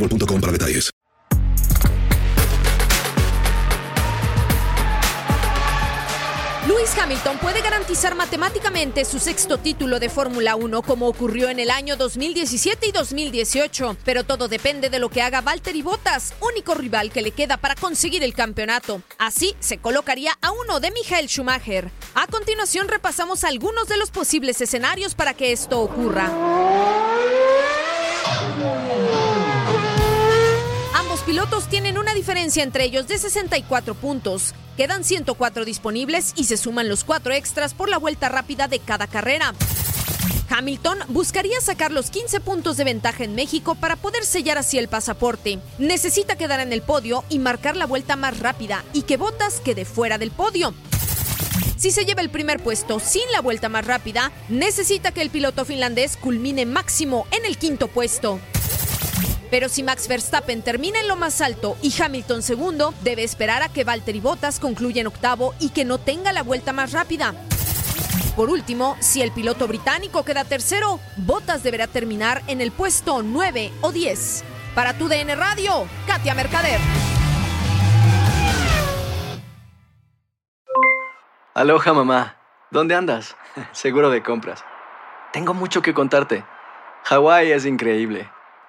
boostmobile.com para detalles. Lewis Hamilton puede garantizar matemáticamente su sexto título de Fórmula 1 como ocurrió en el año 2017 y 2018, pero todo depende de lo que haga Valtteri Bottas, único rival que le queda para conseguir el campeonato. Así se colocaría a uno de Michael Schumacher. A continuación repasamos algunos de los posibles escenarios para que esto ocurra. Pilotos tienen una diferencia entre ellos de 64 puntos. Quedan 104 disponibles y se suman los 4 extras por la vuelta rápida de cada carrera. Hamilton buscaría sacar los 15 puntos de ventaja en México para poder sellar así el pasaporte. Necesita quedar en el podio y marcar la vuelta más rápida y que Bottas quede fuera del podio. Si se lleva el primer puesto sin la vuelta más rápida, necesita que el piloto finlandés culmine máximo en el quinto puesto. Pero si Max Verstappen termina en lo más alto y Hamilton segundo, debe esperar a que Valtteri Bottas concluya en octavo y que no tenga la vuelta más rápida. Por último, si el piloto británico queda tercero, Bottas deberá terminar en el puesto 9 o 10. Para tu DN Radio, Katia Mercader. Aloha mamá, ¿dónde andas? Seguro de compras. Tengo mucho que contarte. Hawái es increíble.